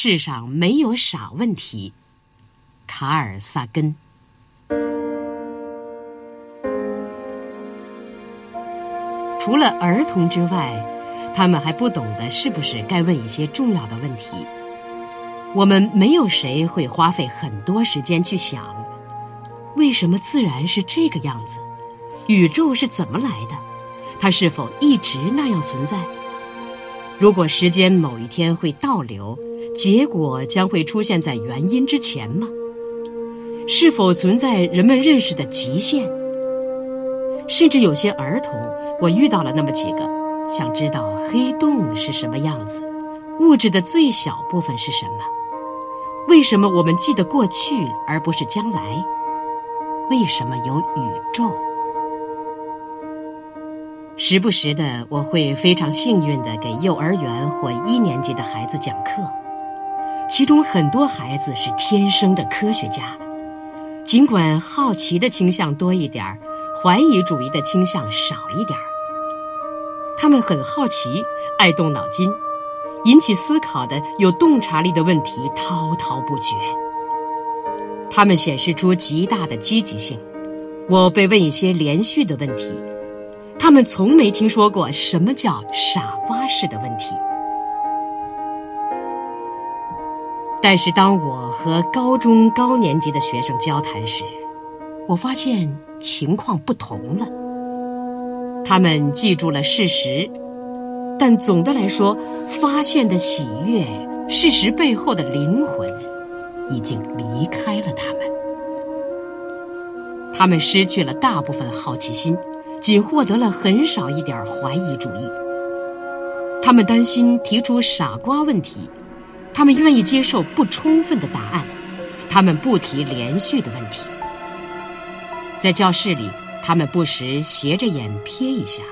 世上没有傻问题。卡尔萨根。除了儿童之外，他们还不懂得是不是该问一些重要的问题。我们没有谁会花费很多时间去想，为什么自然是这个样子？宇宙是怎么来的？它是否一直那样存在？如果时间某一天会倒流，结果将会出现在原因之前吗？是否存在人们认识的极限？甚至有些儿童，我遇到了那么几个，想知道黑洞是什么样子，物质的最小部分是什么？为什么我们记得过去而不是将来？为什么有宇宙？时不时的，我会非常幸运的给幼儿园或一年级的孩子讲课，其中很多孩子是天生的科学家，尽管好奇的倾向多一点儿。怀疑主义的倾向少一点儿，他们很好奇，爱动脑筋，引起思考的有洞察力的问题滔滔不绝。他们显示出极大的积极性。我被问一些连续的问题，他们从没听说过什么叫傻瓜式的问题。但是当我和高中高年级的学生交谈时，我发现。情况不同了，他们记住了事实，但总的来说，发现的喜悦、事实背后的灵魂，已经离开了他们。他们失去了大部分好奇心，仅获得了很少一点怀疑主义。他们担心提出傻瓜问题，他们愿意接受不充分的答案，他们不提连续的问题。在教室里，他们不时斜着眼瞥一下，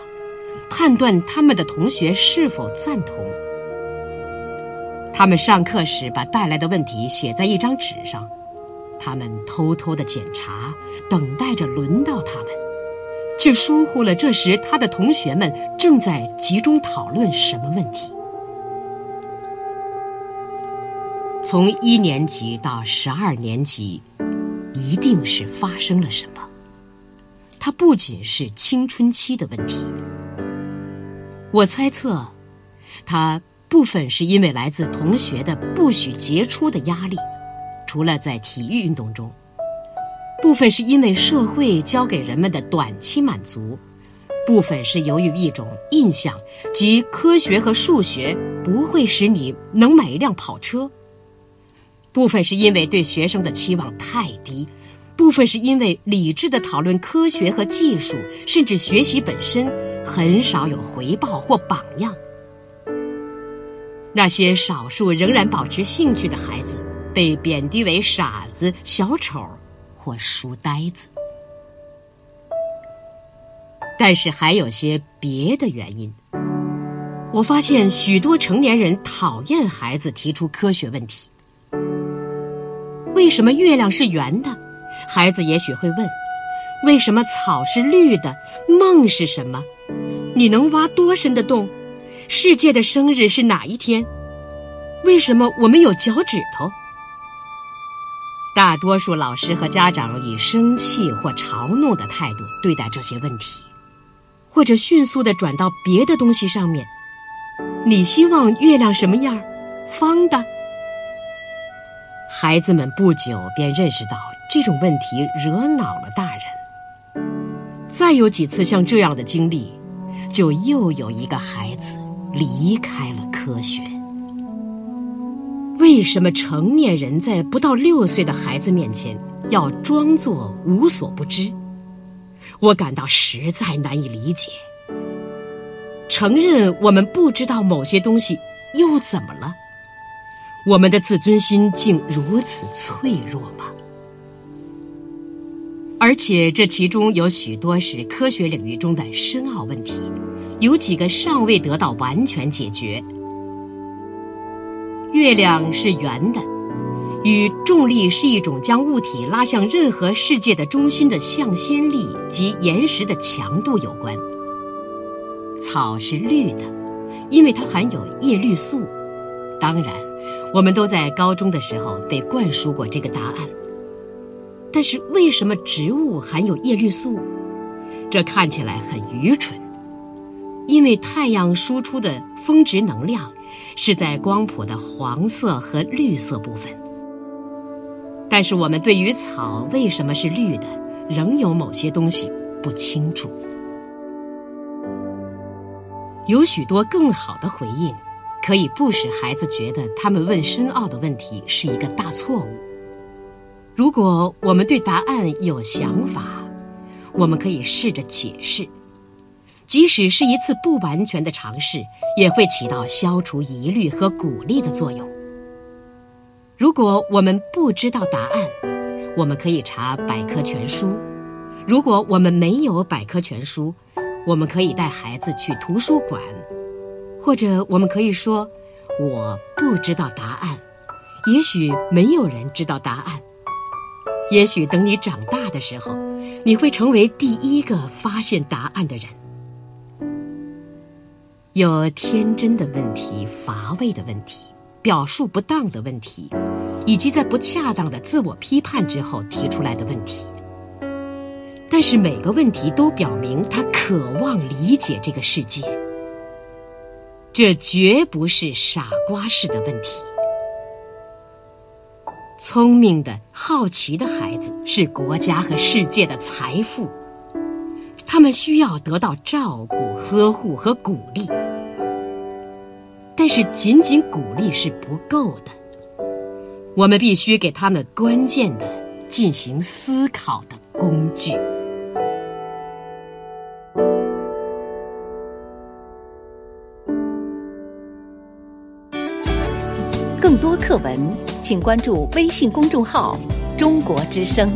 判断他们的同学是否赞同。他们上课时把带来的问题写在一张纸上，他们偷偷的检查，等待着轮到他们，却疏忽了这时他的同学们正在集中讨论什么问题。从一年级到十二年级，一定是发生了什么。它不仅是青春期的问题，我猜测，它部分是因为来自同学的不许杰出的压力，除了在体育运动中；部分是因为社会教给人们的短期满足；部分是由于一种印象，即科学和数学不会使你能买一辆跑车；部分是因为对学生的期望太低。部分是因为理智的讨论科学和技术，甚至学习本身很少有回报或榜样。那些少数仍然保持兴趣的孩子，被贬低为傻子、小丑或书呆子。但是还有些别的原因。我发现许多成年人讨厌孩子提出科学问题：为什么月亮是圆的？孩子也许会问：“为什么草是绿的？梦是什么？你能挖多深的洞？世界的生日是哪一天？为什么我们有脚趾头？”大多数老师和家长以生气或嘲弄的态度对待这些问题，或者迅速的转到别的东西上面。你希望月亮什么样？方的？孩子们不久便认识到。这种问题惹恼了大人。再有几次像这样的经历，就又有一个孩子离开了科学。为什么成年人在不到六岁的孩子面前要装作无所不知？我感到实在难以理解。承认我们不知道某些东西又怎么了？我们的自尊心竟如此脆弱吗？而且这其中有许多是科学领域中的深奥问题，有几个尚未得到完全解决。月亮是圆的，与重力是一种将物体拉向任何世界的中心的向心力及岩石的强度有关。草是绿的，因为它含有叶绿素。当然，我们都在高中的时候被灌输过这个答案。但是为什么植物含有叶绿素？这看起来很愚蠢，因为太阳输出的峰值能量是在光谱的黄色和绿色部分。但是我们对于草为什么是绿的，仍有某些东西不清楚。有许多更好的回应，可以不使孩子觉得他们问深奥的问题是一个大错误。如果我们对答案有想法，我们可以试着解释，即使是一次不完全的尝试，也会起到消除疑虑和鼓励的作用。如果我们不知道答案，我们可以查百科全书；如果我们没有百科全书，我们可以带孩子去图书馆，或者我们可以说：“我不知道答案。”也许没有人知道答案。也许等你长大的时候，你会成为第一个发现答案的人。有天真的问题、乏味的问题、表述不当的问题，以及在不恰当的自我批判之后提出来的问题。但是每个问题都表明他渴望理解这个世界，这绝不是傻瓜式的问题。聪明的、好奇的孩子是国家和世界的财富，他们需要得到照顾、呵护和鼓励。但是仅仅鼓励是不够的，我们必须给他们关键的进行思考的工具。更多课文，请关注微信公众号“中国之声”。